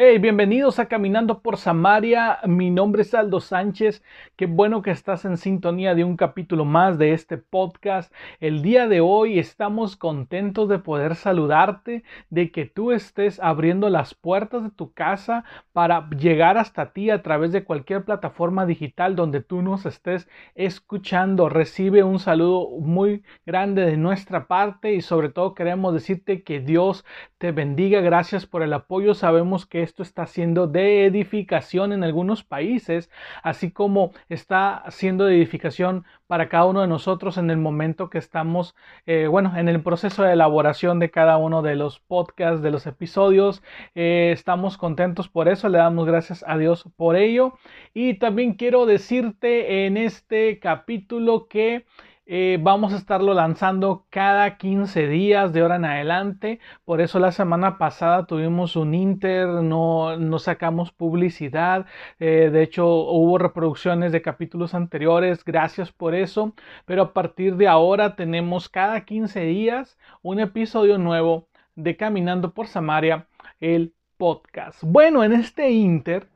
Hey, bienvenidos a Caminando por Samaria. Mi nombre es Aldo Sánchez. Qué bueno que estás en sintonía de un capítulo más de este podcast. El día de hoy estamos contentos de poder saludarte, de que tú estés abriendo las puertas de tu casa para llegar hasta ti a través de cualquier plataforma digital donde tú nos estés escuchando. Recibe un saludo muy grande de nuestra parte y sobre todo queremos decirte que Dios te bendiga. Gracias por el apoyo. Sabemos que esto está siendo de edificación en algunos países, así como está siendo de edificación para cada uno de nosotros en el momento que estamos, eh, bueno, en el proceso de elaboración de cada uno de los podcasts, de los episodios. Eh, estamos contentos por eso, le damos gracias a Dios por ello. Y también quiero decirte en este capítulo que eh, vamos a estarlo lanzando cada 15 días de hora en adelante. Por eso la semana pasada tuvimos un Inter, no, no sacamos publicidad. Eh, de hecho, hubo reproducciones de capítulos anteriores. Gracias por eso. Pero a partir de ahora tenemos cada 15 días un episodio nuevo de Caminando por Samaria, el podcast. Bueno, en este Inter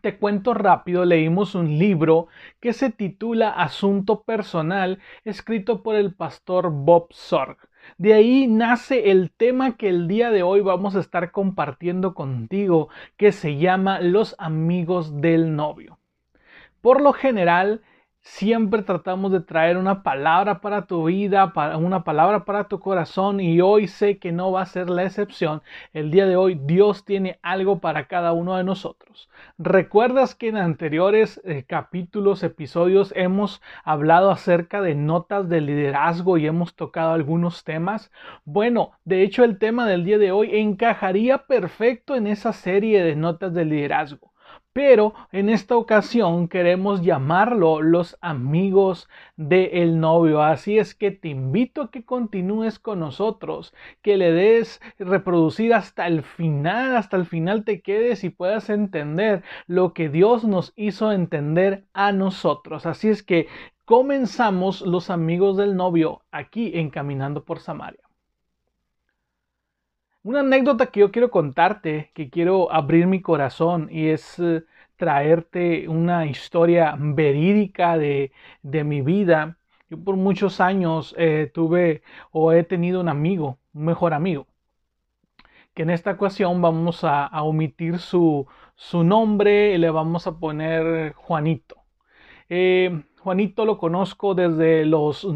te cuento rápido, leímos un libro que se titula Asunto Personal, escrito por el pastor Bob Sorg. De ahí nace el tema que el día de hoy vamos a estar compartiendo contigo, que se llama Los amigos del novio. Por lo general, Siempre tratamos de traer una palabra para tu vida, una palabra para tu corazón y hoy sé que no va a ser la excepción. El día de hoy Dios tiene algo para cada uno de nosotros. ¿Recuerdas que en anteriores eh, capítulos, episodios hemos hablado acerca de notas de liderazgo y hemos tocado algunos temas? Bueno, de hecho el tema del día de hoy encajaría perfecto en esa serie de notas de liderazgo. Pero en esta ocasión queremos llamarlo los amigos del novio. Así es que te invito a que continúes con nosotros, que le des reproducir hasta el final, hasta el final te quedes y puedas entender lo que Dios nos hizo entender a nosotros. Así es que comenzamos los amigos del novio aquí en Caminando por Samaria. Una anécdota que yo quiero contarte, que quiero abrir mi corazón y es eh, traerte una historia verídica de, mi vida. Yo por muchos años eh, tuve o he tenido un amigo, un mejor amigo, que en esta ocasión vamos a, omitir su, nombre y le vamos a poner Juanito. Eh, Juanito lo conozco desde los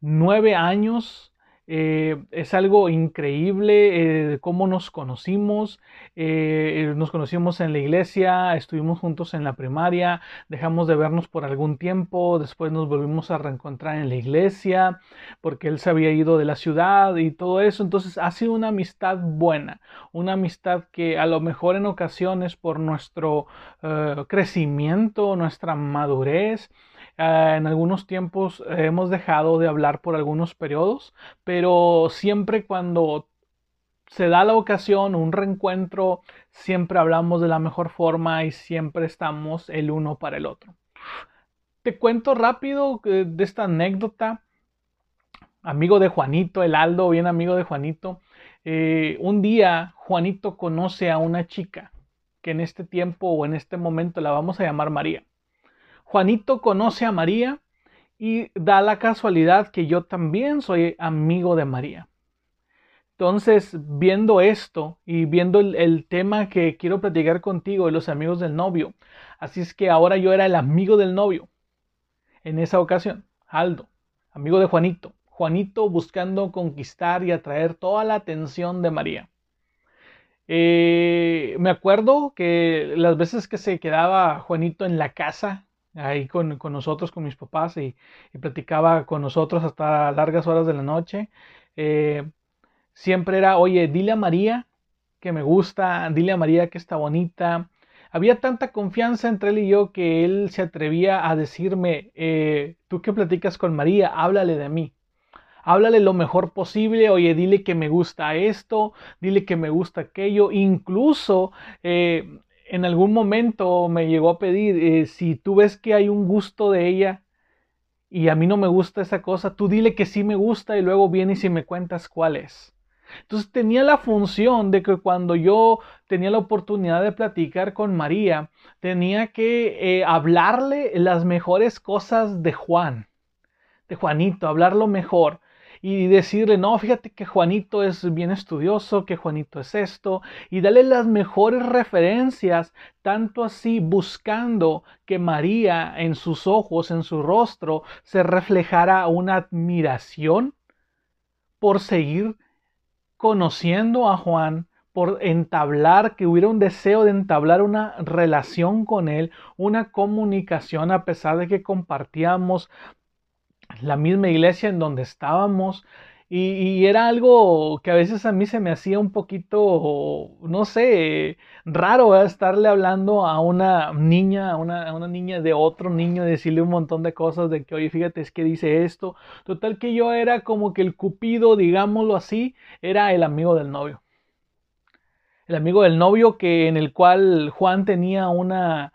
nueve años eh, es algo increíble eh, cómo nos conocimos. Eh, nos conocimos en la iglesia, estuvimos juntos en la primaria, dejamos de vernos por algún tiempo, después nos volvimos a reencontrar en la iglesia porque él se había ido de la ciudad y todo eso. Entonces ha sido una amistad buena, una amistad que a lo mejor en ocasiones por nuestro crecimiento, nuestra madurez, Ah, en algunos tiempos hemos dejado de hablar por algunos periodos, pero siempre cuando se da la ocasión, un reencuentro, siempre hablamos de la mejor forma y siempre estamos el uno para el otro. Te cuento rápido eh, de esta anécdota. Amigo de Juanito, el Aldo, bien amigo de Juanito. Eh, un día Juanito conoce a una chica que en este tiempo o en este momento la vamos a llamar María. Juanito conoce a María y da la casualidad que yo también soy amigo de María. Entonces, viendo esto y viendo el, tema que quiero platicar contigo de los amigos del novio, así es que ahora yo era el amigo del novio. En esa ocasión, Aldo, amigo de Juanito. Juanito buscando conquistar y atraer toda la atención de María. Eh, me acuerdo que las veces que se quedaba Juanito en la casa ahí con, nosotros, con mis papás, y, platicaba con nosotros hasta largas horas de la noche. Eh, siempre era, oye, dile a María que me gusta, dile a María que está bonita. había tanta confianza entre él y yo que él se atrevía a decirme, eh, tú que platicas con María, háblale de mí. Háblale lo mejor posible, oye, dile que me gusta esto, dile que me gusta aquello. Incluso eh, en algún momento me llegó a pedir, eh, si tú ves que hay un gusto de ella y a mí no me gusta esa cosa, tú dile que sí me gusta y luego vienes y me cuentas cuál es. Entonces tenía la función de que cuando yo tenía la oportunidad de platicar con María, tenía que eh, hablarle las mejores cosas de Juan, de Juanito, hablarlo mejor y decirle, no, fíjate que Juanito es bien estudioso, que Juanito es esto, y darle las mejores referencias, tanto así buscando que María en sus ojos, en su rostro, se reflejara una admiración por seguir conociendo a Juan, por entablar, que hubiera un deseo de entablar una relación con él, una comunicación a pesar de que compartíamos la misma iglesia en donde estábamos. Y, era algo que a veces a mí se me hacía un poquito, no sé, raro estarle hablando a una niña, a una, a una, niña de otro niño, decirle un montón de cosas de que, oye, fíjate, es que dice esto. Total que yo era como que el cupido, digámoslo así, era el amigo del novio. El amigo del novio que en el cual Juan tenía una,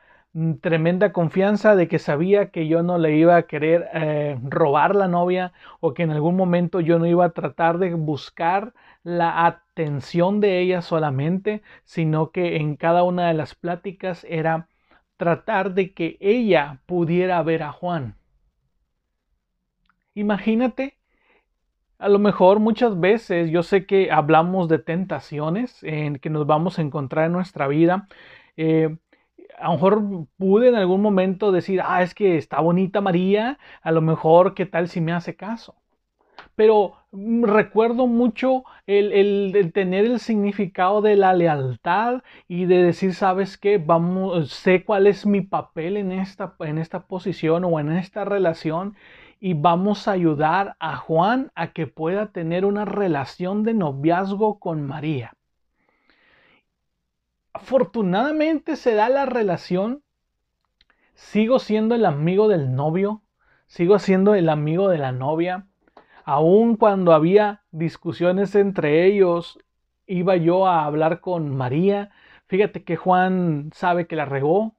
tremenda confianza de que sabía que yo no le iba a querer eh, robar la novia o que en algún momento yo no iba a tratar de buscar la atención de ella solamente, sino que en cada una de las pláticas era tratar de que ella pudiera ver a Juan. Imagínate, a lo mejor muchas veces yo sé que hablamos de tentaciones en que nos vamos a encontrar en nuestra vida. Eh, a lo mejor pude en algún momento decir, ah, es que está bonita María, a lo mejor qué tal si me hace caso. Pero mm, recuerdo mucho el, tener el significado de la lealtad y de decir, sabes qué, vamos, sé cuál es mi papel en esta, en esta posición o en esta relación y vamos a ayudar a Juan a que pueda tener una relación de noviazgo con María afortunadamente se da la relación, sigo siendo el amigo del novio, sigo siendo el amigo de la novia, aun cuando había discusiones entre ellos, iba yo a hablar con María, fíjate que Juan sabe que la regó,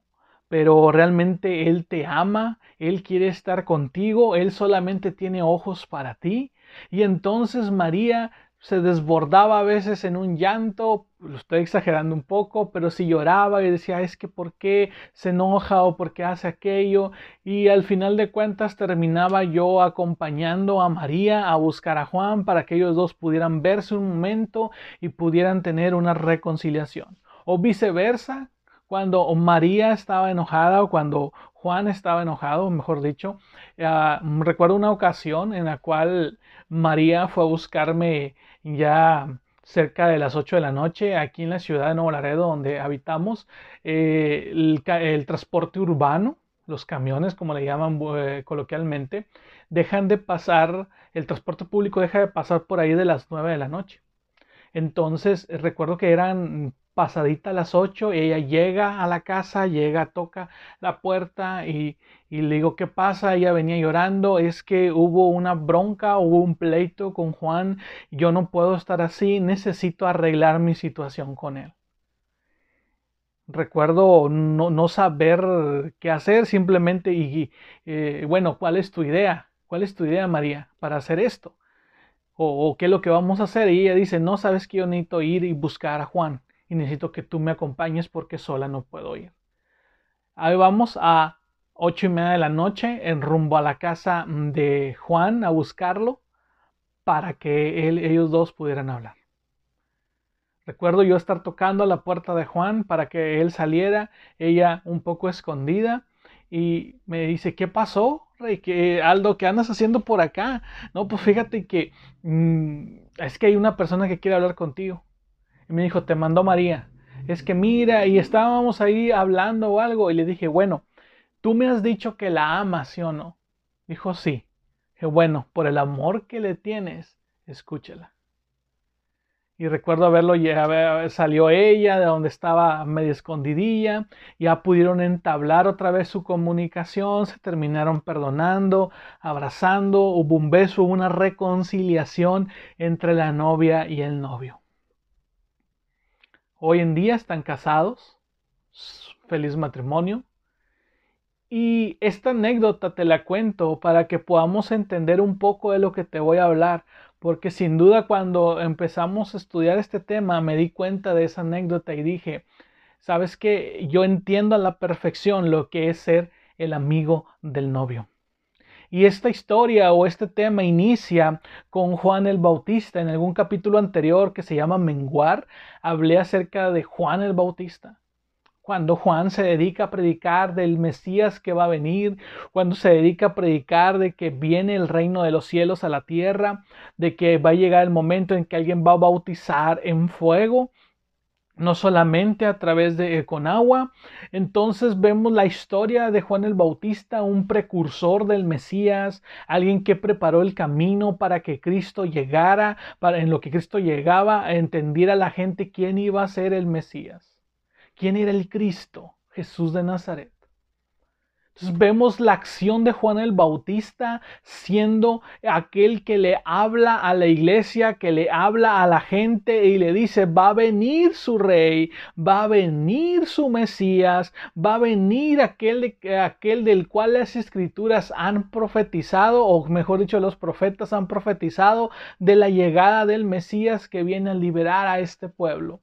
pero realmente Él te ama, Él quiere estar contigo, Él solamente tiene ojos para ti. Y entonces María se desbordaba a veces en un llanto, lo estoy exagerando un poco, pero si lloraba y decía, es que por qué se enoja o por qué hace aquello, y al final de cuentas terminaba yo acompañando a María a buscar a Juan para que ellos dos pudieran verse un momento y pudieran tener una reconciliación. O viceversa, cuando María estaba enojada o cuando Juan estaba enojado, mejor dicho, ah, recuerdo una ocasión en la cual María fue a buscarme ya cerca de las 8 de la noche aquí en la ciudad de Nuevo Laredo donde habitamos eh, el, transporte urbano los camiones como le llaman eh, coloquialmente dejan de pasar el transporte público deja de pasar por ahí de las 9 de la noche. Entonces recuerdo que eran pasadita a las 8, ella llega a la casa, llega, toca la puerta y, y, le digo, ¿qué pasa? Ella venía llorando, es que hubo una bronca, hubo un pleito con Juan, yo no puedo estar así, necesito arreglar mi situación con él. Recuerdo no, no saber qué hacer simplemente y, eh, bueno, ¿cuál es tu idea? ¿Cuál es tu idea, María, para hacer esto? O, o, qué es lo que vamos a hacer? Y ella dice, no, sabes que yo necesito ir y buscar a Juan y necesito que tú me acompañes porque sola no puedo ir. Ahí vamos a ocho y media de la noche en rumbo a la casa de Juan a buscarlo para que él, ellos dos pudieran hablar. Recuerdo yo estar tocando a la puerta de Juan para que él saliera, ella un poco escondida, y me dice, ¿qué pasó? Rey? Aldo, ¿qué andas haciendo por acá? No, pues fíjate que mm, es que hay una persona que quiere hablar contigo. Y me dijo, te mandó María. Es que mira, y estábamos ahí hablando o algo, y le dije, bueno, tú me has dicho que la amas, ¿sí o no? Dijo, sí. Dije, bueno, por el amor que le tienes, escúchela. y recuerdo haberlo salió ella de donde estaba medio escondidilla, ya pudieron entablar otra vez su comunicación, se terminaron perdonando, abrazando, hubo un beso, una reconciliación entre la novia y el novio. Hoy en día están casados, feliz matrimonio. Y esta anécdota te la cuento para que podamos entender un poco de lo que te voy a hablar, porque sin duda cuando empezamos a estudiar este tema me di cuenta de esa anécdota y dije, sabes que yo entiendo a la perfección lo que es ser el amigo del novio. Y esta historia o este tema inicia con Juan el Bautista. En algún capítulo anterior que se llama Menguar, hablé acerca de Juan el Bautista cuando Juan se dedica a predicar del Mesías que va a venir, cuando se dedica a predicar de que viene el reino de los cielos a la tierra, de que va a llegar el momento en que alguien va a bautizar en fuego, no solamente a través de eh, con agua. Entonces vemos la historia de Juan el Bautista, un precursor del Mesías, alguien que preparó el camino para que Cristo llegara, para en lo que Cristo llegaba, a entender a la gente quién iba a ser el Mesías quién era el Cristo, Jesús de Nazaret. Entonces vemos la acción de Juan el Bautista siendo aquel que le habla a la iglesia, que le habla a la gente y le dice, va a venir su rey, va a venir su Mesías, va a venir aquel, aquel del cual las escrituras han profetizado, o mejor dicho, los profetas han profetizado de la llegada del Mesías que viene a liberar a este pueblo.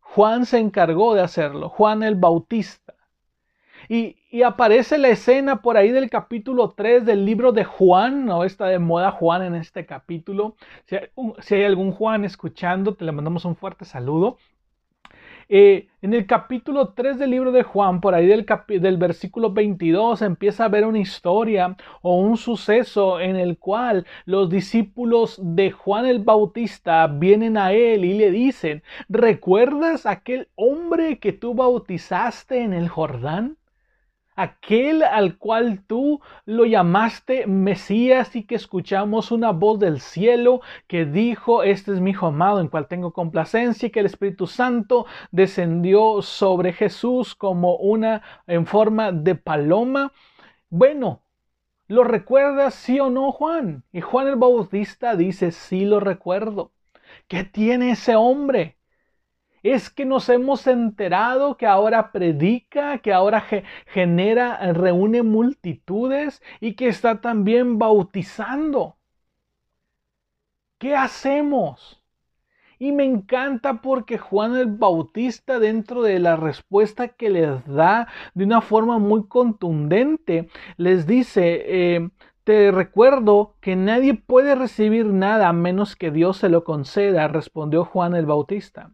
Juan se encargó de hacerlo, Juan el Bautista. Y, aparece la escena por ahí del capítulo 3 del libro de Juan, no está de moda Juan en este capítulo. Si hay, algún Juan escuchando, te le mandamos un fuerte saludo. Eh, en el capítulo 3 del libro de Juan, por ahí del, del versículo 22, empieza a ver una historia o un suceso en el cual los discípulos de Juan el Bautista vienen a él y le dicen, ¿recuerdas aquel hombre que tú bautizaste en el Jordán? Aquel al cual tú lo llamaste Mesías y que escuchamos una voz del cielo que dijo, este es mi hijo amado en cual tengo complacencia y que el Espíritu Santo descendió sobre Jesús como una en forma de paloma. Bueno, ¿lo recuerdas sí o no Juan? Y Juan el Bautista dice, sí lo recuerdo. ¿Qué tiene ese hombre? Es que nos hemos enterado que ahora predica, que ahora genera, reúne multitudes y que está también bautizando. ¿Qué hacemos? Y me encanta porque Juan el Bautista, dentro de la respuesta que les da de una forma muy contundente, les dice, eh, te recuerdo que nadie puede recibir nada a menos que Dios se lo conceda, respondió Juan el Bautista.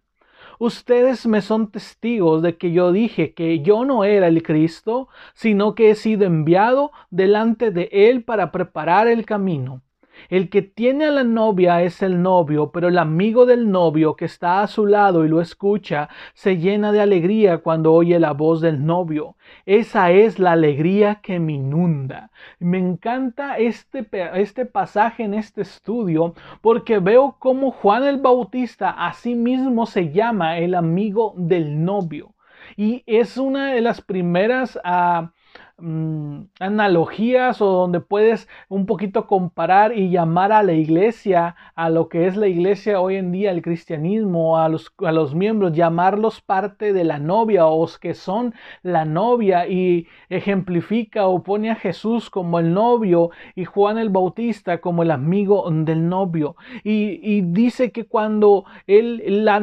Ustedes me son testigos de que yo dije que yo no era el Cristo, sino que he sido enviado delante de Él para preparar el camino. El que tiene a la novia es el novio, pero el amigo del novio que está a su lado y lo escucha se llena de alegría cuando oye la voz del novio. Esa es la alegría que me inunda. Me encanta este, este pasaje en este estudio porque veo cómo Juan el Bautista a sí mismo se llama el amigo del novio. Y es una de las primeras... Uh, Mm, analogías o donde puedes un poquito comparar y llamar a la iglesia, a lo que es la iglesia hoy en día, el cristianismo, a los, a los miembros, llamarlos parte de la novia o que son la novia y ejemplifica o pone a Jesús como el novio y Juan el Bautista como el amigo del novio. Y, dice que cuando él, la,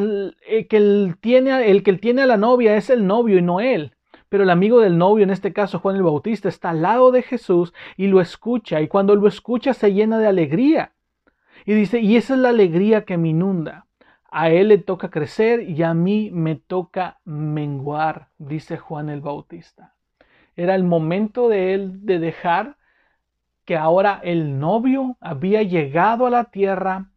eh, que él tiene, el que él tiene a la novia es el novio y no él. Pero el amigo del novio, en este caso Juan el Bautista, está al lado de Jesús y lo escucha. Y cuando lo escucha se llena de alegría. Y dice, y esa es la alegría que me inunda. A él le toca crecer y a mí me toca menguar, dice Juan el Bautista. Era el momento de él de dejar que ahora el novio había llegado a la tierra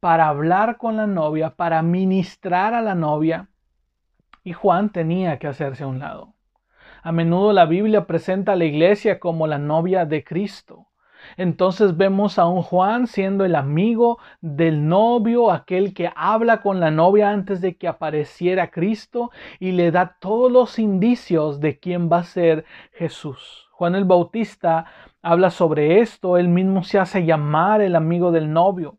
para hablar con la novia, para ministrar a la novia, y Juan tenía que hacerse a un lado. A menudo la Biblia presenta a la iglesia como la novia de Cristo. Entonces vemos a un Juan siendo el amigo del novio, aquel que habla con la novia antes de que apareciera Cristo y le da todos los indicios de quién va a ser Jesús. Juan el Bautista habla sobre esto, él mismo se hace llamar el amigo del novio.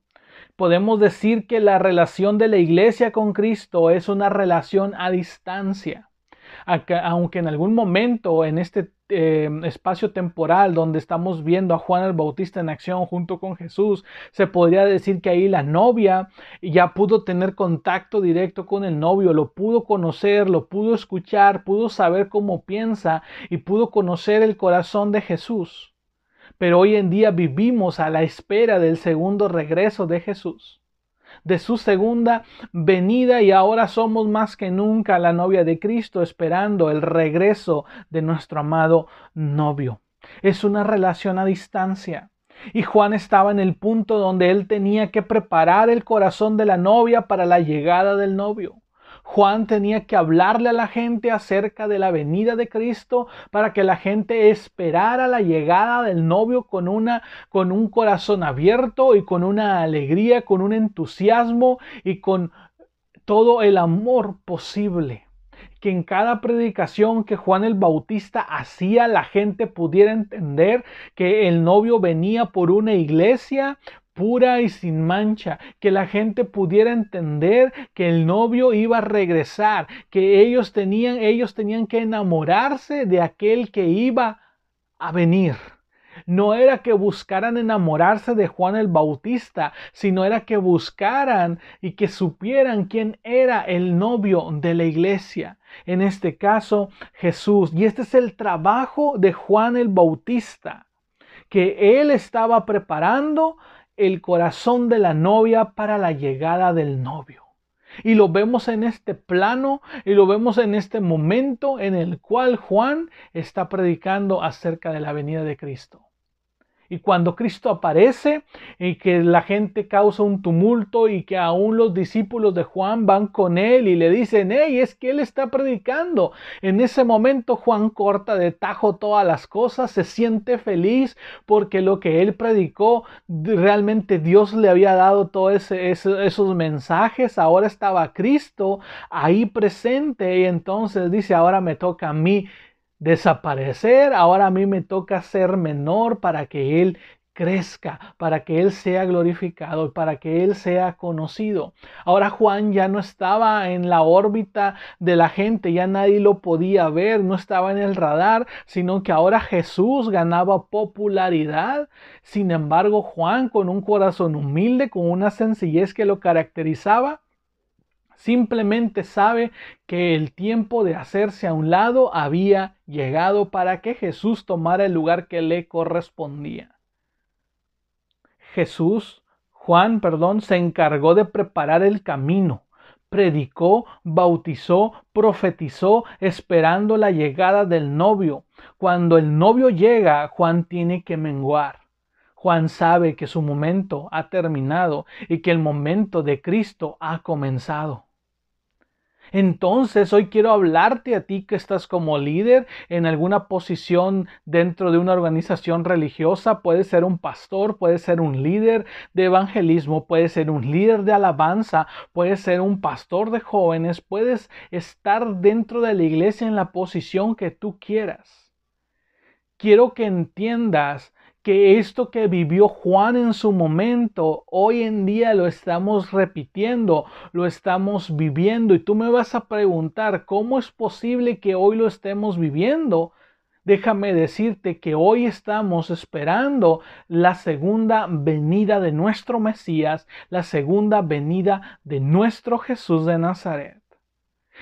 Podemos decir que la relación de la iglesia con Cristo es una relación a distancia aunque en algún momento en este eh, espacio temporal donde estamos viendo a Juan el Bautista en acción junto con Jesús, se podría decir que ahí la novia ya pudo tener contacto directo con el novio, lo pudo conocer, lo pudo escuchar, pudo saber cómo piensa y pudo conocer el corazón de Jesús. Pero hoy en día vivimos a la espera del segundo regreso de Jesús de su segunda venida y ahora somos más que nunca la novia de Cristo esperando el regreso de nuestro amado novio. Es una relación a distancia. Y Juan estaba en el punto donde él tenía que preparar el corazón de la novia para la llegada del novio. Juan tenía que hablarle a la gente acerca de la venida de Cristo para que la gente esperara la llegada del novio con una con un corazón abierto y con una alegría, con un entusiasmo y con todo el amor posible. Que en cada predicación que Juan el Bautista hacía la gente pudiera entender que el novio venía por una iglesia, pura y sin mancha, que la gente pudiera entender que el novio iba a regresar, que ellos tenían, ellos tenían que enamorarse de aquel que iba a venir. No era que buscaran enamorarse de Juan el Bautista, sino era que buscaran y que supieran quién era el novio de la iglesia. En este caso, Jesús. Y este es el trabajo de Juan el Bautista, que él estaba preparando el corazón de la novia para la llegada del novio. Y lo vemos en este plano y lo vemos en este momento en el cual Juan está predicando acerca de la venida de Cristo. Y cuando Cristo aparece y que la gente causa un tumulto y que aún los discípulos de Juan van con él y le dicen, hey, es que él está predicando. En ese momento Juan corta de tajo todas las cosas, se siente feliz porque lo que él predicó, realmente Dios le había dado todos esos mensajes. Ahora estaba Cristo ahí presente y entonces dice, ahora me toca a mí desaparecer, ahora a mí me toca ser menor para que Él crezca, para que Él sea glorificado, para que Él sea conocido. Ahora Juan ya no estaba en la órbita de la gente, ya nadie lo podía ver, no estaba en el radar, sino que ahora Jesús ganaba popularidad. Sin embargo, Juan, con un corazón humilde, con una sencillez que lo caracterizaba, Simplemente sabe que el tiempo de hacerse a un lado había llegado para que Jesús tomara el lugar que le correspondía. Jesús, Juan, perdón, se encargó de preparar el camino, predicó, bautizó, profetizó, esperando la llegada del novio. Cuando el novio llega, Juan tiene que menguar. Juan sabe que su momento ha terminado y que el momento de Cristo ha comenzado. Entonces hoy quiero hablarte a ti que estás como líder en alguna posición dentro de una organización religiosa. Puede ser un pastor, puede ser un líder de evangelismo, puede ser un líder de alabanza, puede ser un pastor de jóvenes, puedes estar dentro de la iglesia en la posición que tú quieras. Quiero que entiendas que esto que vivió Juan en su momento, hoy en día lo estamos repitiendo, lo estamos viviendo. Y tú me vas a preguntar, ¿cómo es posible que hoy lo estemos viviendo? Déjame decirte que hoy estamos esperando la segunda venida de nuestro Mesías, la segunda venida de nuestro Jesús de Nazaret.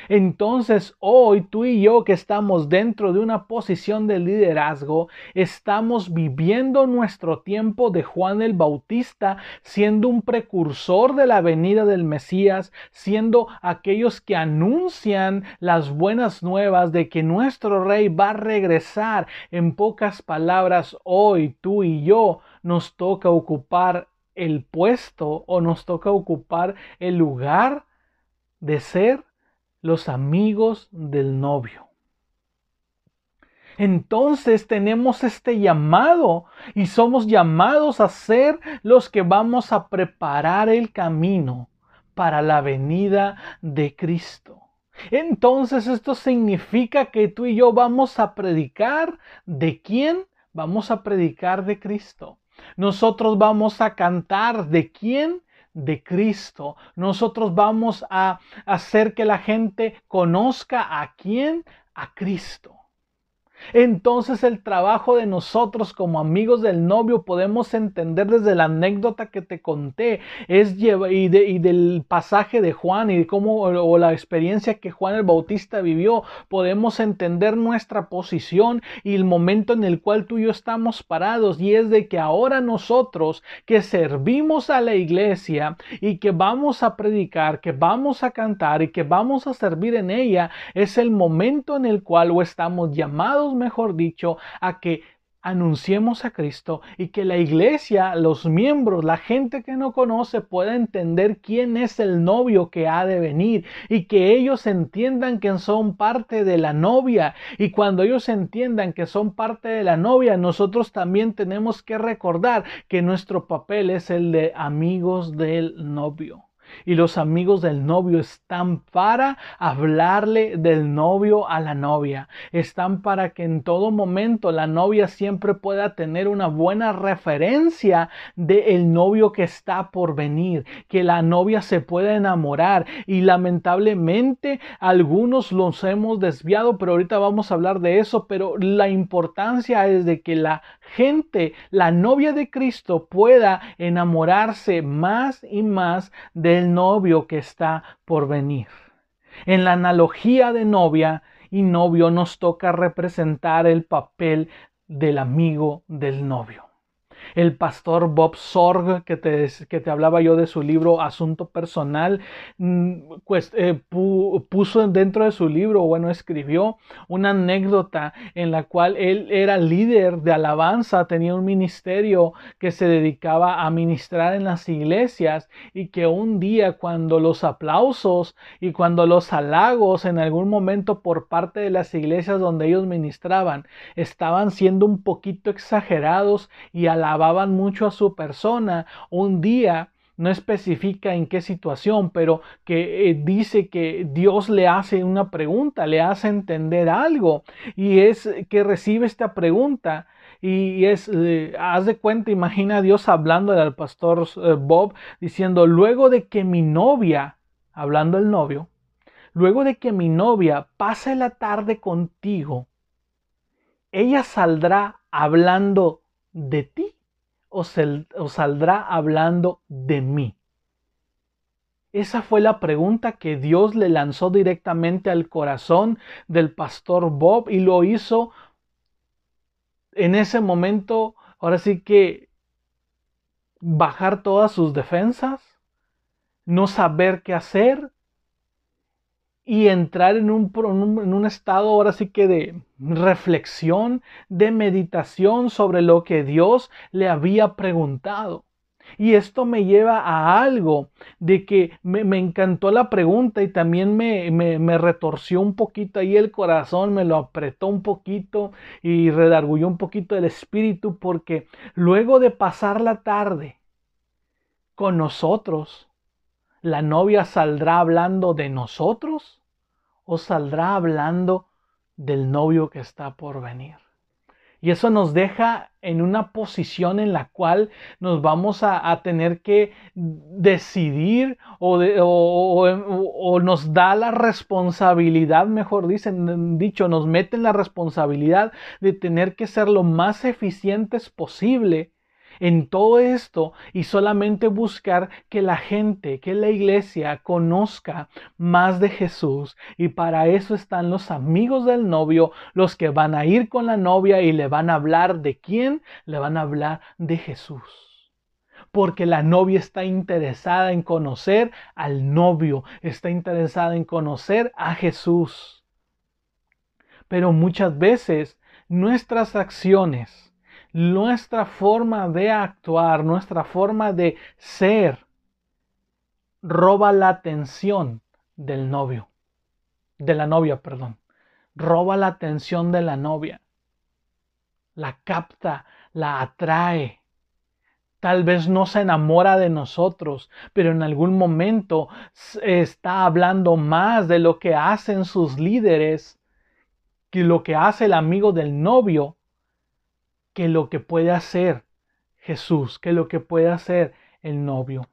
Entonces hoy tú y yo que estamos dentro de una posición de liderazgo, estamos viviendo nuestro tiempo de Juan el Bautista, siendo un precursor de la venida del Mesías, siendo aquellos que anuncian las buenas nuevas de que nuestro rey va a regresar. En pocas palabras, hoy tú y yo nos toca ocupar el puesto o nos toca ocupar el lugar de ser los amigos del novio. Entonces tenemos este llamado y somos llamados a ser los que vamos a preparar el camino para la venida de Cristo. Entonces esto significa que tú y yo vamos a predicar de quién? Vamos a predicar de Cristo. Nosotros vamos a cantar de quién? De Cristo. Nosotros vamos a hacer que la gente conozca a quién? A Cristo. Entonces el trabajo de nosotros como amigos del novio podemos entender desde la anécdota que te conté. Es y, del pasaje de Juan y cómo o la experiencia que Juan el Bautista vivió, podemos entender nuestra posición y el momento en el cual tú y yo estamos parados. Y es de que ahora nosotros que servimos a la iglesia y que vamos a predicar, que vamos a cantar y que vamos a servir en ella, es el momento en el cual estamos llamados mejor dicho, a que anunciemos a Cristo y que la iglesia, los miembros, la gente que no conoce pueda entender quién es el novio que ha de venir y que ellos entiendan que son parte de la novia. Y cuando ellos entiendan que son parte de la novia, nosotros también tenemos que recordar que nuestro papel es el de amigos del novio y los amigos del novio están para hablarle del novio a la novia. Están para que en todo momento la novia siempre pueda tener una buena referencia del novio que está por venir, que la novia se pueda enamorar y lamentablemente algunos los hemos desviado, pero ahorita vamos a hablar de eso, pero la importancia es de que la gente, la novia de Cristo pueda enamorarse más y más de novio que está por venir. En la analogía de novia y novio nos toca representar el papel del amigo del novio el pastor Bob Sorg, que te, que te hablaba yo de su libro Asunto Personal, mm, pues eh, puso dentro de su libro, bueno, escribió una anécdota en la cual él era líder de alabanza, tenía un ministerio que se dedicaba a ministrar en las iglesias y que un día cuando los aplausos y cuando los halagos en algún momento por parte de las iglesias donde ellos ministraban estaban siendo un poquito exagerados y alabados mucho a su persona, un día no especifica en qué situación, pero que eh, dice que Dios le hace una pregunta, le hace entender algo y es que recibe esta pregunta y es, eh, haz de cuenta, imagina a Dios hablando al pastor eh, Bob diciendo, luego de que mi novia, hablando el novio, luego de que mi novia pase la tarde contigo, ella saldrá hablando de ti o, saldrá hablando de mí? Esa fue la pregunta que Dios le lanzó directamente al corazón del pastor Bob y lo hizo en ese momento, ahora sí que bajar todas sus defensas, no saber qué hacer, y entrar en un, en un, estado ahora sí que de reflexión, de meditación sobre lo que Dios le había preguntado. Y esto me lleva a algo de que me, encantó la pregunta y también me, me, me, retorció un poquito ahí el corazón, me lo apretó un poquito y redargulló un poquito el espíritu porque luego de pasar la tarde con nosotros, ¿La novia saldrá hablando de nosotros o saldrá hablando del novio que está por venir? Y eso nos deja en una posición en la cual nos vamos a, tener que decidir o, o, nos da la responsabilidad, mejor dicen, dicho, nos mete en la responsabilidad de tener que ser lo más eficientes posible en todo esto y solamente buscar que la gente, que la iglesia conozca más de Jesús. Y para eso están los amigos del novio, los que van a ir con la novia y le van a hablar de quién, le van a hablar de Jesús porque la novia está interesada en conocer al novio, está interesada en conocer a Jesús. Pero muchas veces nuestras acciones nuestra forma de actuar, nuestra forma de ser, roba la atención del novio, de la novia, perdón. Roba la atención de la novia. la capta, la atrae. Tal vez no se enamora de nosotros, pero en algún momento está hablando más de lo que hacen sus líderes, que lo que hace el amigo del novio, que lo que puede hacer Jesús, que lo que puede hacer el novio.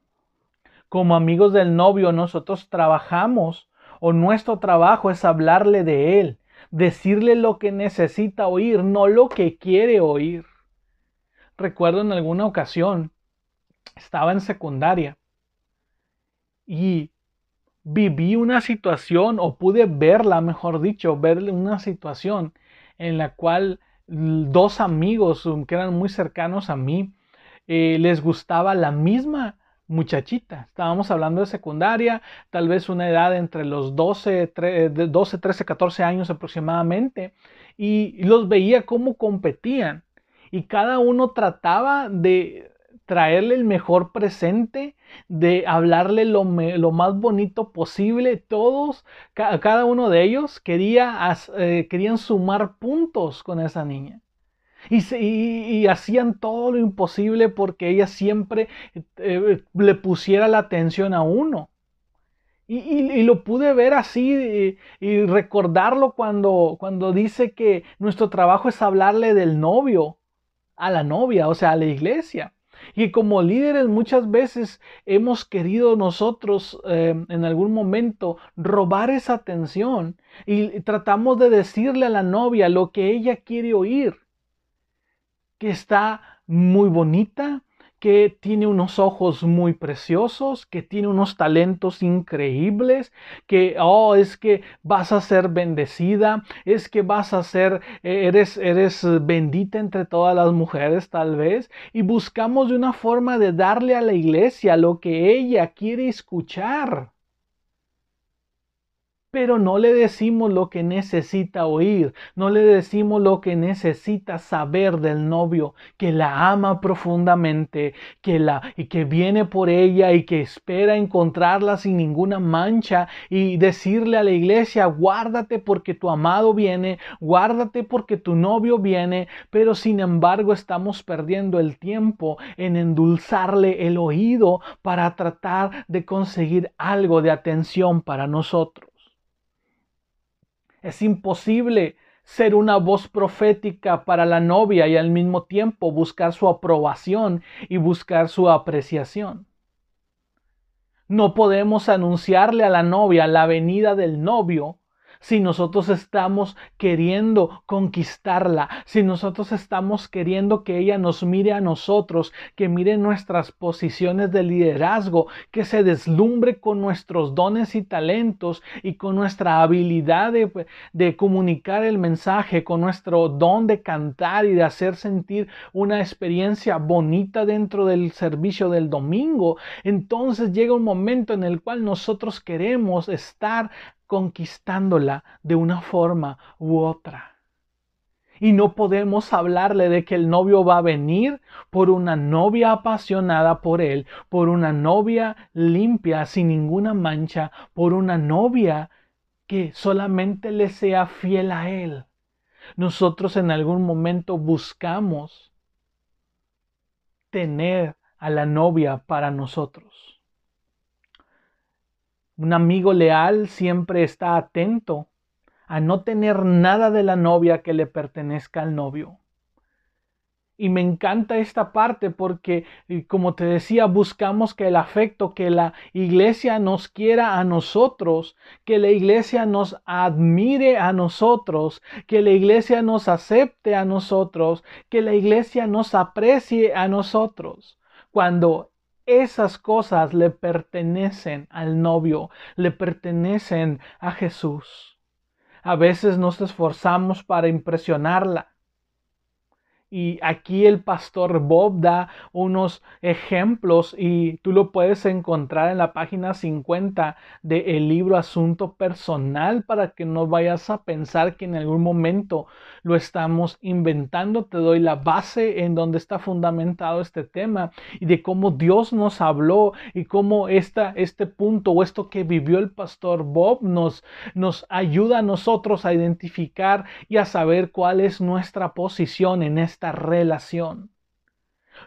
Como amigos del novio, nosotros trabajamos o nuestro trabajo es hablarle de Él, decirle lo que necesita oír, no lo que quiere oír recuerdo en alguna ocasión, estaba en secundaria y viví una situación, o pude verla, mejor dicho, ver una situación en la cual dos amigos um, que eran muy cercanos a mí, eh, les gustaba la misma muchachita. Estábamos hablando de secundaria, tal vez una edad entre los 12, 12 13, 14 años aproximadamente, y los veía cómo competían y cada uno trataba de traerle el mejor presente, de hablarle lo, más bonito posible. Todos, cada uno de ellos quería, eh, querían sumar puntos con esa niña. Y, hacían todo lo imposible porque ella siempre eh, le pusiera la atención a uno. Y, lo pude ver así y, recordarlo cuando, cuando dice que nuestro trabajo es hablarle del novio a la novia, o sea, a la iglesia. Y como líderes muchas veces hemos querido nosotros eh, en algún momento robar esa atención y tratamos de decirle a la novia lo que ella quiere oír, que está muy bonita, que tiene unos ojos muy preciosos, que tiene unos talentos increíbles, que, oh, es que vas a ser bendecida, es que vas a ser, eh, eres, eres bendita entre todas las mujeres tal vez, y buscamos una forma de darle a la iglesia lo que ella quiere escuchar pero no le decimos lo que necesita oír, no le decimos lo que necesita saber del novio, que la ama profundamente, que la y que viene por ella y que espera encontrarla sin ninguna mancha y decirle a la iglesia, guárdate porque tu amado viene, guárdate porque tu novio viene, pero sin embargo estamos perdiendo el tiempo en endulzarle el oído para tratar de conseguir algo de atención para nosotros. Es imposible ser una voz profética para la novia y al mismo tiempo buscar su aprobación y buscar su apreciación. No podemos anunciarle a la novia la venida del novio si nosotros estamos queriendo conquistarla, si nosotros estamos queriendo que ella nos mire a nosotros, que mire nuestras posiciones de liderazgo, que se deslumbre con nuestros dones y talentos y con nuestra habilidad de, de comunicar el mensaje, con nuestro don de cantar y de hacer sentir una experiencia bonita dentro del servicio del domingo, entonces llega un momento en el cual nosotros queremos estar conquistándola de una forma u otra. Y no podemos hablarle de que el novio va a venir por una novia apasionada por él, por una novia limpia, sin ninguna mancha, por una novia que solamente le sea fiel a él. Nosotros en algún momento buscamos tener a la novia para nosotros. Un amigo leal siempre está atento a no tener nada de la novia que le pertenezca al novio. Y me encanta esta parte porque, como te decía, buscamos que el afecto, que la iglesia nos quiera a nosotros, que la iglesia nos admire a nosotros, que la iglesia nos acepte a nosotros, que la iglesia nos aprecie a nosotros. Cuando esas cosas le pertenecen al novio, le pertenecen a Jesús. A veces nos esforzamos para impresionarla, y aquí el pastor Bob da unos ejemplos y tú lo puedes encontrar en la página 50 del libro Asunto Personal para que no vayas a pensar que en algún momento lo estamos inventando. Te doy la base en donde está fundamentado este tema y de cómo Dios nos habló y cómo esta, este punto o esto que vivió el pastor Bob nos, nos ayuda a nosotros a identificar y a saber cuál es nuestra posición en este esta relación.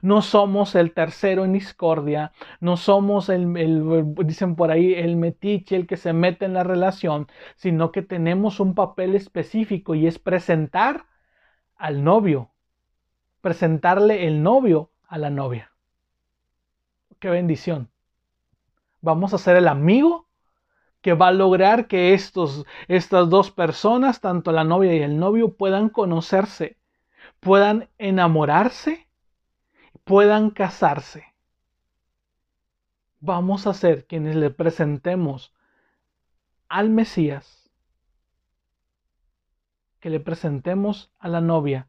No somos el tercero en discordia, no somos el, el, dicen por ahí, el metiche, el que se mete en la relación, sino que tenemos un papel específico y es presentar al novio, presentarle el novio a la novia. Qué bendición. Vamos a ser el amigo que va a lograr que estos, estas dos personas, tanto la novia y el novio, puedan conocerse, puedan enamorarse, puedan casarse. Vamos a ser quienes le presentemos al Mesías, que le presentemos a la novia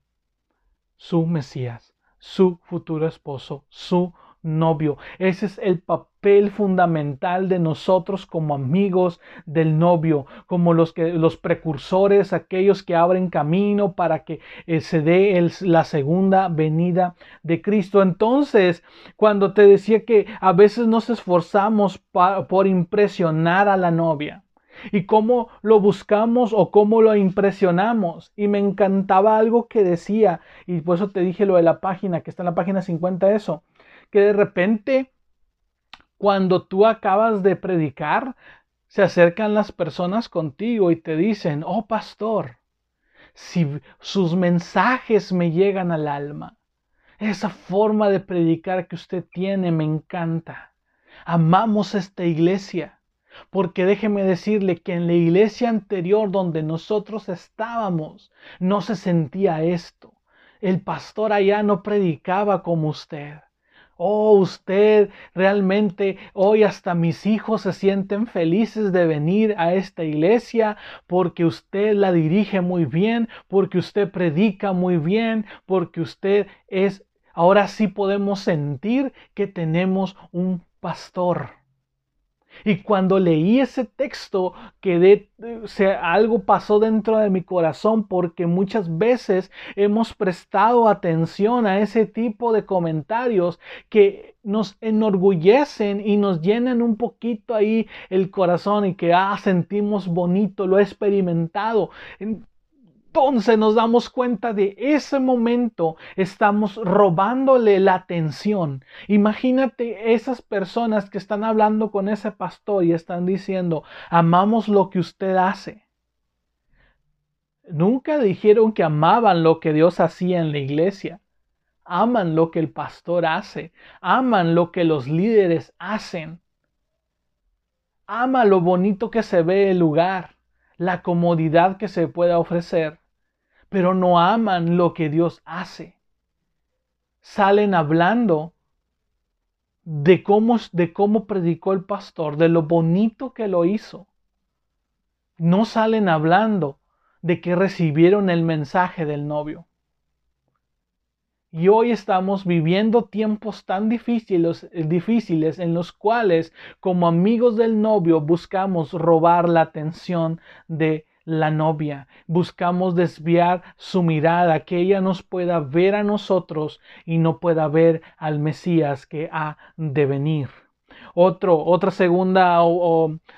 su Mesías, su futuro esposo, su novio. Ese es el papel fundamental de nosotros como amigos del novio, como los que los precursores, aquellos que abren camino para que eh, se dé la segunda venida de Cristo. Entonces, cuando te decía que a veces nos esforzamos por impresionar a la novia, y cómo lo buscamos o cómo lo impresionamos. Y me encantaba algo que decía, y por eso te dije lo de la página, que está en la página 50 eso, que de repente cuando tú acabas de predicar, se acercan las personas contigo y te dicen, oh pastor, si sus mensajes me llegan al alma, esa forma de predicar que usted tiene me encanta. Amamos esta iglesia, porque déjeme decirle que en la iglesia anterior donde nosotros estábamos no se sentía esto. El pastor allá no predicaba como usted. Oh, usted realmente hoy hasta mis hijos se sienten felices de venir a esta iglesia porque usted la dirige muy bien, porque usted predica muy bien, porque usted es, ahora sí podemos sentir que tenemos un pastor. Y cuando leí ese texto, quedé, algo pasó dentro de mi corazón porque muchas veces hemos prestado atención a ese tipo de comentarios que nos enorgullecen y nos llenan un poquito ahí el corazón y que, ah, sentimos bonito, lo he experimentado entonces nos damos cuenta de ese momento estamos robándole la atención. Imagínate esas personas que están hablando con ese pastor y están diciendo, amamos lo que usted hace. Nunca dijeron que amaban lo que Dios hacía en la iglesia. Aman lo que el pastor hace. Aman lo que los líderes hacen. Ama lo bonito que se ve el lugar, la comodidad que se pueda ofrecer pero no aman lo que Dios hace. Salen hablando de cómo, de cómo predicó el pastor, de lo bonito que lo hizo. No salen hablando de que recibieron el mensaje del novio. Y hoy estamos viviendo tiempos tan difíciles, difíciles en los cuales como amigos del novio buscamos robar la atención de la novia. Buscamos desviar su mirada, que ella nos pueda ver a nosotros y no pueda ver al Mesías que ha de venir. Otro, otra segunda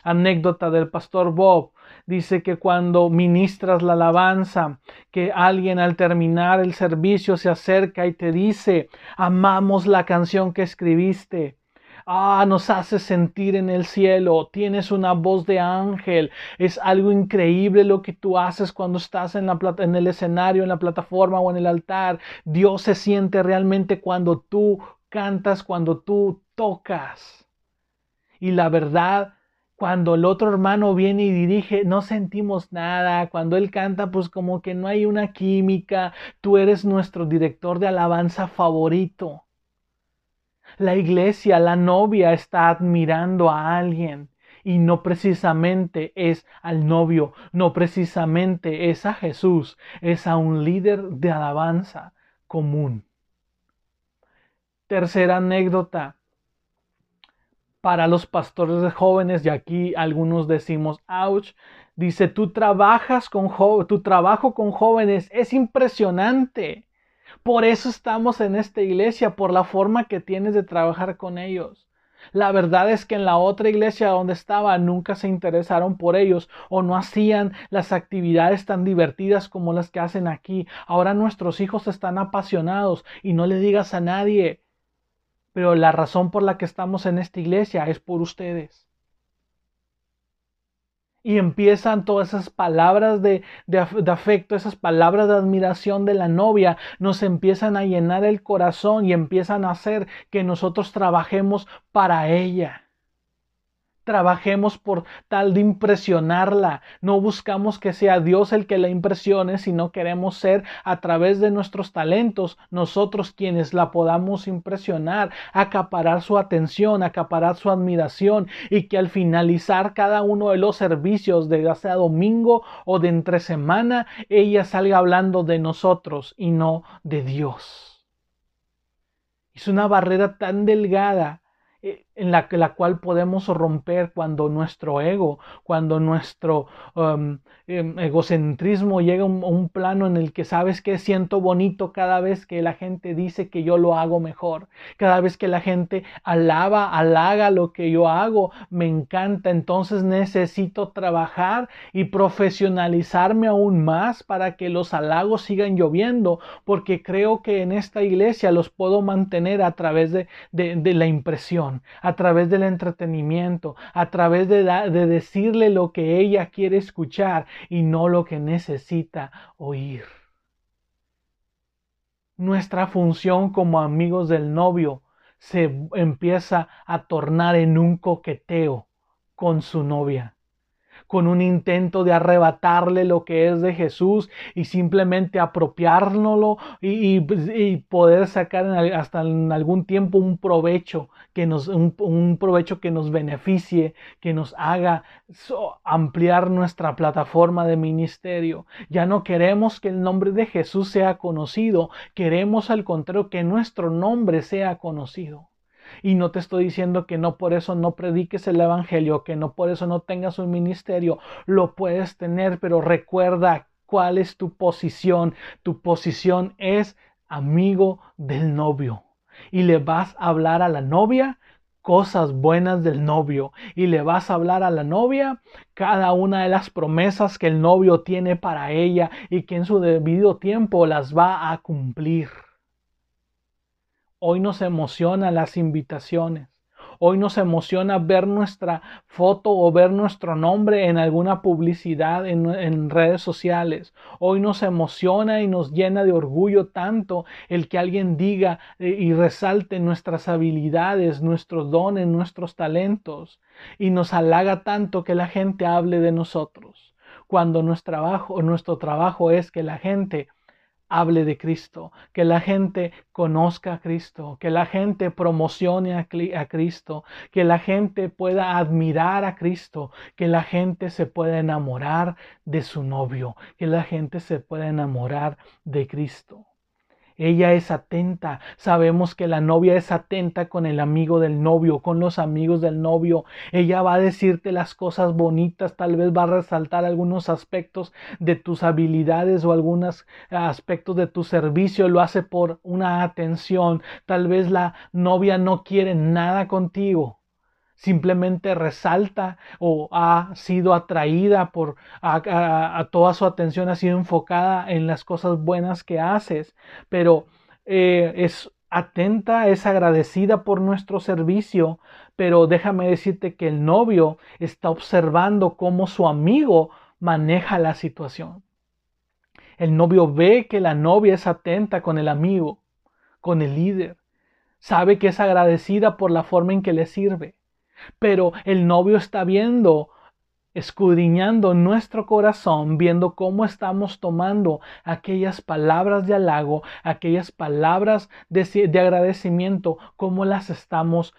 anécdota del pastor Bob dice que cuando ministras la alabanza, que alguien al terminar el servicio se acerca y te dice, amamos la canción que escribiste. Ah, nos hace sentir en el cielo. Tienes una voz de ángel. Es algo increíble lo que tú haces cuando estás en, la, en el escenario, en la plataforma o en el altar. Dios se siente realmente cuando tú cantas, cuando tú tocas. Y la verdad, cuando el otro hermano viene y dirige, no sentimos nada. Cuando él canta, pues como que no hay una química. Tú eres nuestro director de alabanza favorito. La iglesia, la novia está admirando a alguien y no precisamente es al novio, no precisamente es a Jesús, es a un líder de alabanza común. Tercera anécdota. Para los pastores de jóvenes, y aquí algunos decimos, ouch, dice, tú trabajas con tu trabajo con jóvenes es impresionante. Por eso estamos en esta iglesia, por la forma que tienes de trabajar con ellos. La verdad es que en la otra iglesia donde estaba nunca se interesaron por ellos o no hacían las actividades tan divertidas como las que hacen aquí. Ahora nuestros hijos están apasionados y no le digas a nadie. Pero la razón por la que estamos en esta iglesia es por ustedes y empiezan todas esas palabras de, afecto, esas palabras de admiración de la novia, nos empiezan a llenar el corazón y empiezan a hacer que nosotros trabajemos para ella. Trabajemos por tal de impresionarla. No buscamos que sea Dios el que la impresione, sino queremos ser a través de nuestros talentos nosotros quienes la podamos impresionar, acaparar su atención, acaparar su admiración y que al finalizar cada uno de los servicios, de ya sea domingo o de entre semana, ella salga hablando de nosotros y no de Dios. Es una barrera tan delgada en la, la, cual podemos romper cuando nuestro ego, cuando nuestro um, em, egocentrismo llega a un, plano en el que sabes que siento bonito cada vez que la gente dice que yo lo hago mejor, cada vez que la gente alaba, halaga lo que yo hago, me encanta, entonces necesito trabajar y profesionalizarme aún más para que los halagos sigan lloviendo, porque creo que en esta iglesia los puedo mantener a través de, la impresión a través del entretenimiento, a través de decirle lo que ella quiere escuchar y no lo que necesita oír. Nuestra función como amigos del novio se empieza a tornar en un coqueteo con su novia con un intento de arrebatarle lo que es de Jesús y simplemente apropiárnoslo y, poder sacar hasta en algún tiempo un provecho que nos, un, provecho que nos beneficie, que nos haga ampliar nuestra plataforma de ministerio. Ya no queremos que el nombre de Jesús sea conocido, queremos al contrario que nuestro nombre sea conocido. Y no te estoy diciendo que no por eso no prediques el Evangelio, que no por eso no tengas un ministerio. Lo puedes tener, pero recuerda cuál es tu posición. Tu posición es amigo del novio. Y le vas a hablar a la novia cosas buenas del novio y le vas a hablar a la novia cada una de las promesas que el novio tiene para ella y que en su debido tiempo las va a cumplir. Hoy nos emociona las invitaciones. Hoy nos emociona ver nuestra foto o ver nuestro nombre en alguna publicidad en, redes sociales. Hoy nos emociona y nos llena de orgullo tanto el que alguien diga eh, y resalte nuestras habilidades, nuestros dones, nuestros talentos. Y nos halaga tanto que la gente hable de nosotros. Cuando nuestro trabajo, nuestro trabajo es que la gente hable de Cristo, que la gente conozca a Cristo, que la gente promocione a, Cristo, que la gente pueda admirar a Cristo, que la gente se pueda enamorar de su novio, que la gente se pueda enamorar de Cristo. Ella es atenta. Sabemos que la novia es atenta con el amigo del novio, con los amigos del novio. Ella va a decirte las cosas bonitas, tal vez va a resaltar algunos aspectos de tus habilidades o algunos aspectos de tu servicio. Lo hace por una atención. Tal vez la novia no quiere nada contigo simplemente resalta o ha sido atraída por a, toda su atención ha sido enfocada en las cosas buenas que haces, pero eh, es atenta, es agradecida por nuestro servicio, pero déjame decirte que el novio está observando cómo su amigo maneja la situación. El novio ve que la novia es atenta con el amigo, con el líder, sabe que es agradecida por la forma en que le sirve pero el novio está viendo, escudriñando nuestro corazón, viendo cómo estamos tomando aquellas palabras de halago, aquellas palabras de, de agradecimiento, cómo las estamos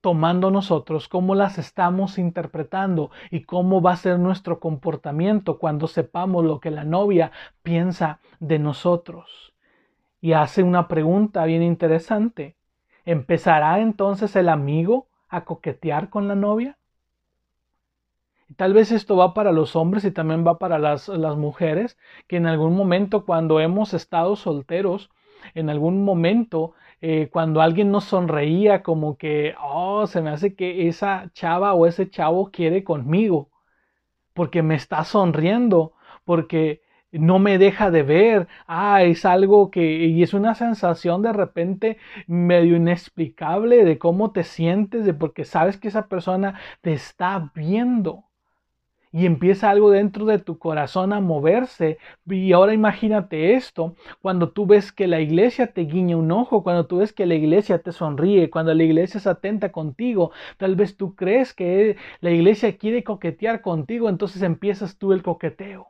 tomando nosotros, cómo las estamos interpretando y cómo va a ser nuestro comportamiento cuando sepamos lo que la novia piensa de nosotros. Y hace una pregunta bien interesante. ¿Empezará entonces el amigo a coquetear con la novia? Tal vez esto va para los hombres y también va para las, las, mujeres, que en algún momento cuando hemos estado solteros, en algún momento eh, cuando alguien nos sonreía, como que, oh, se me hace que esa chava o ese chavo quiere conmigo, porque me está sonriendo, porque no me deja de ver. Ah, es algo que, y es una sensación de repente medio inexplicable de cómo te sientes, de porque sabes que esa persona te está viendo. Y empieza algo dentro de tu corazón a moverse. Y ahora imagínate esto, cuando tú ves que la iglesia te guiña un ojo, cuando tú ves que la iglesia te sonríe, cuando la iglesia se atenta contigo, tal vez tú crees que la iglesia quiere coquetear contigo, entonces empiezas tú el coqueteo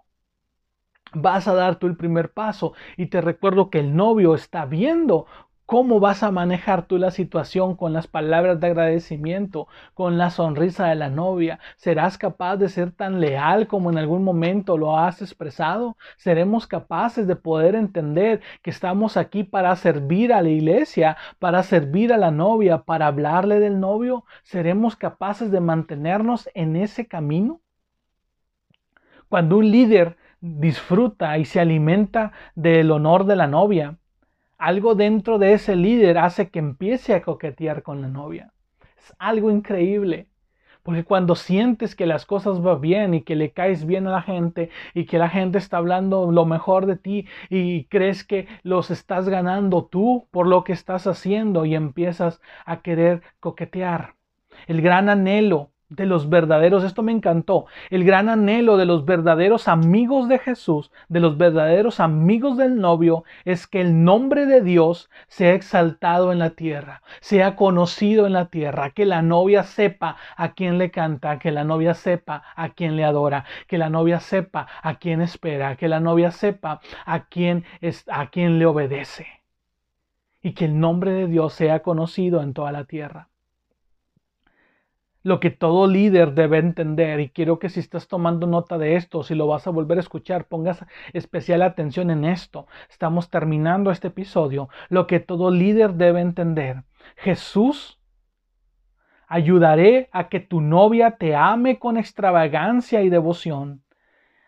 vas a dar tú el primer paso y te recuerdo que el novio está viendo cómo vas a manejar tú la situación con las palabras de agradecimiento, con la sonrisa de la novia. ¿Serás capaz de ser tan leal como en algún momento lo has expresado? ¿Seremos capaces de poder entender que estamos aquí para servir a la iglesia, para servir a la novia, para hablarle del novio? ¿Seremos capaces de mantenernos en ese camino? Cuando un líder disfruta y se alimenta del honor de la novia, algo dentro de ese líder hace que empiece a coquetear con la novia. Es algo increíble. Porque cuando sientes que las cosas van bien y que le caes bien a la gente y que la gente está hablando lo mejor de ti y crees que los estás ganando tú por lo que estás haciendo y empiezas a querer coquetear. El gran anhelo de los verdaderos, esto me encantó, el gran anhelo de los verdaderos amigos de Jesús, de los verdaderos amigos del novio, es que el nombre de Dios sea exaltado en la tierra, sea conocido en la tierra, que la novia sepa a quién le canta, que la novia sepa a quién le adora, que la novia sepa a quién espera, que la novia sepa a quién, es, a quién le obedece. Y que el nombre de Dios sea conocido en toda la tierra lo que todo líder debe entender, y quiero que si estás tomando nota de esto, si lo vas a volver a escuchar, pongas especial atención en esto. Estamos terminando este episodio. Lo que todo líder debe entender. Jesús ayudaré a que tu novia te ame con extravagancia y devoción.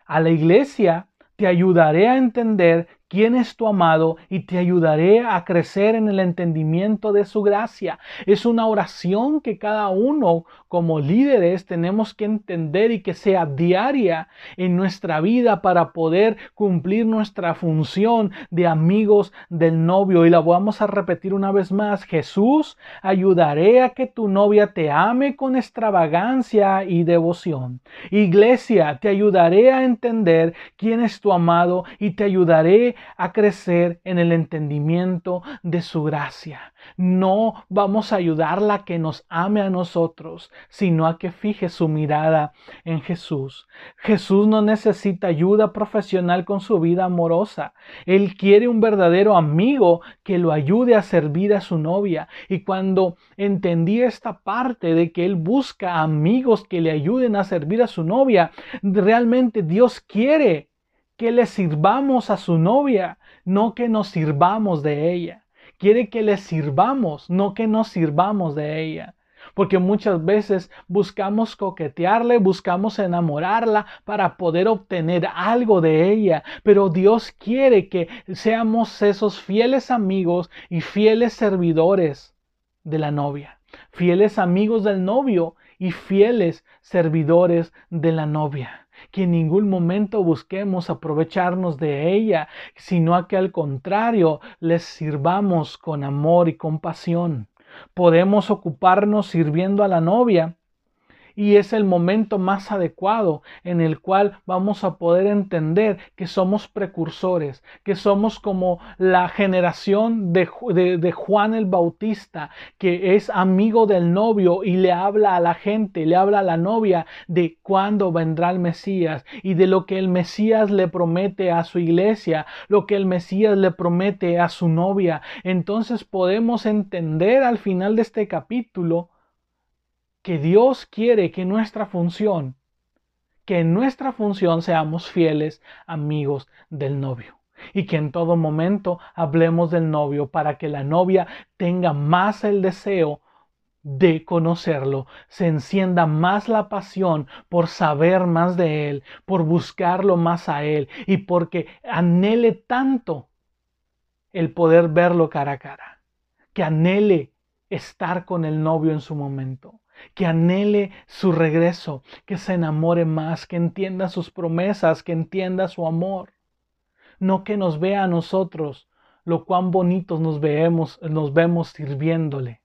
A la iglesia te ayudaré a entender quién es tu amado y te ayudaré a crecer en el entendimiento de su gracia. Es una oración que cada uno como líderes tenemos que entender y que sea diaria en nuestra vida para poder cumplir nuestra función de amigos del novio. Y la vamos a repetir una vez más. Jesús, ayudaré a que tu novia te ame con extravagancia y devoción. Iglesia, te ayudaré a entender quién es tu amado y te ayudaré a crecer en el entendimiento de su gracia. No vamos a ayudarla a que nos ame a nosotros, sino a que fije su mirada en Jesús. Jesús no necesita ayuda profesional con su vida amorosa. Él quiere un verdadero amigo que lo ayude a servir a su novia. Y cuando entendí esta parte de que Él busca amigos que le ayuden a servir a su novia, realmente Dios quiere que le sirvamos a su novia, no que nos sirvamos de ella. Quiere que le sirvamos, no que nos sirvamos de ella. Porque muchas veces buscamos coquetearle, buscamos enamorarla para poder obtener algo de ella. Pero Dios quiere que seamos esos fieles amigos y fieles servidores de la novia. Fieles amigos del novio y fieles servidores de la novia que en ningún momento busquemos aprovecharnos de ella, sino a que al contrario les sirvamos con amor y compasión. Podemos ocuparnos sirviendo a la novia y es el momento más adecuado en el cual vamos a poder entender que somos precursores, que somos como la generación de, de, Juan el Bautista, que es amigo del novio y le habla a la gente, le habla a la novia de cuándo vendrá el Mesías y de lo que el Mesías le promete a su iglesia, lo que el Mesías le promete a su novia. Entonces podemos entender al final de este capítulo que Dios quiere que nuestra función, que en nuestra función seamos fieles amigos del novio. Y que en todo momento hablemos del novio para que la novia tenga más el deseo de conocerlo, se encienda más la pasión por saber más de Él, por buscarlo más a Él y porque anhele tanto el poder verlo cara a cara. Que anhele estar con el novio en su momento, que anhele su regreso, que se enamore más, que entienda sus promesas, que entienda su amor. No que nos vea a nosotros lo cuán bonitos nos vemos, nos vemos sirviéndole,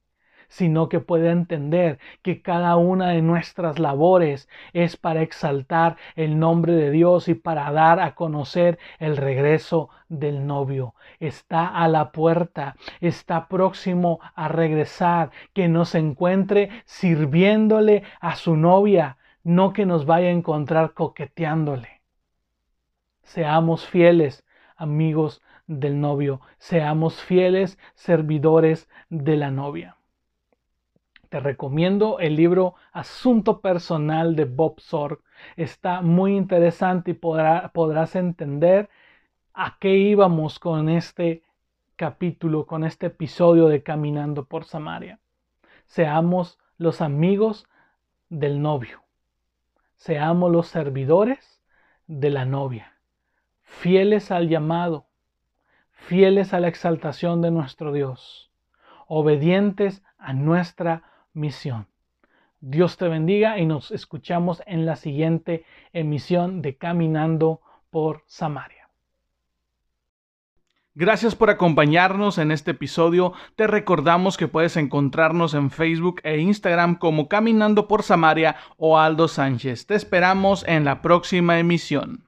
sino que pueda entender que cada una de nuestras labores es para exaltar el nombre de Dios y para dar a conocer el regreso del novio. Está a la puerta, está próximo a regresar, que nos encuentre sirviéndole a su novia, no que nos vaya a encontrar coqueteándole. Seamos fieles, amigos del novio, seamos fieles servidores de la novia. Te recomiendo el libro Asunto Personal de Bob Sorg. Está muy interesante y podrás entender a qué íbamos con este capítulo, con este episodio de Caminando por Samaria. Seamos los amigos del novio. Seamos los servidores de la novia. Fieles al llamado. Fieles a la exaltación de nuestro Dios. Obedientes a nuestra misión. Dios te bendiga y nos escuchamos en la siguiente emisión de Caminando por Samaria. Gracias por acompañarnos en este episodio. Te recordamos que puedes encontrarnos en Facebook e Instagram como Caminando por Samaria o Aldo Sánchez. Te esperamos en la próxima emisión.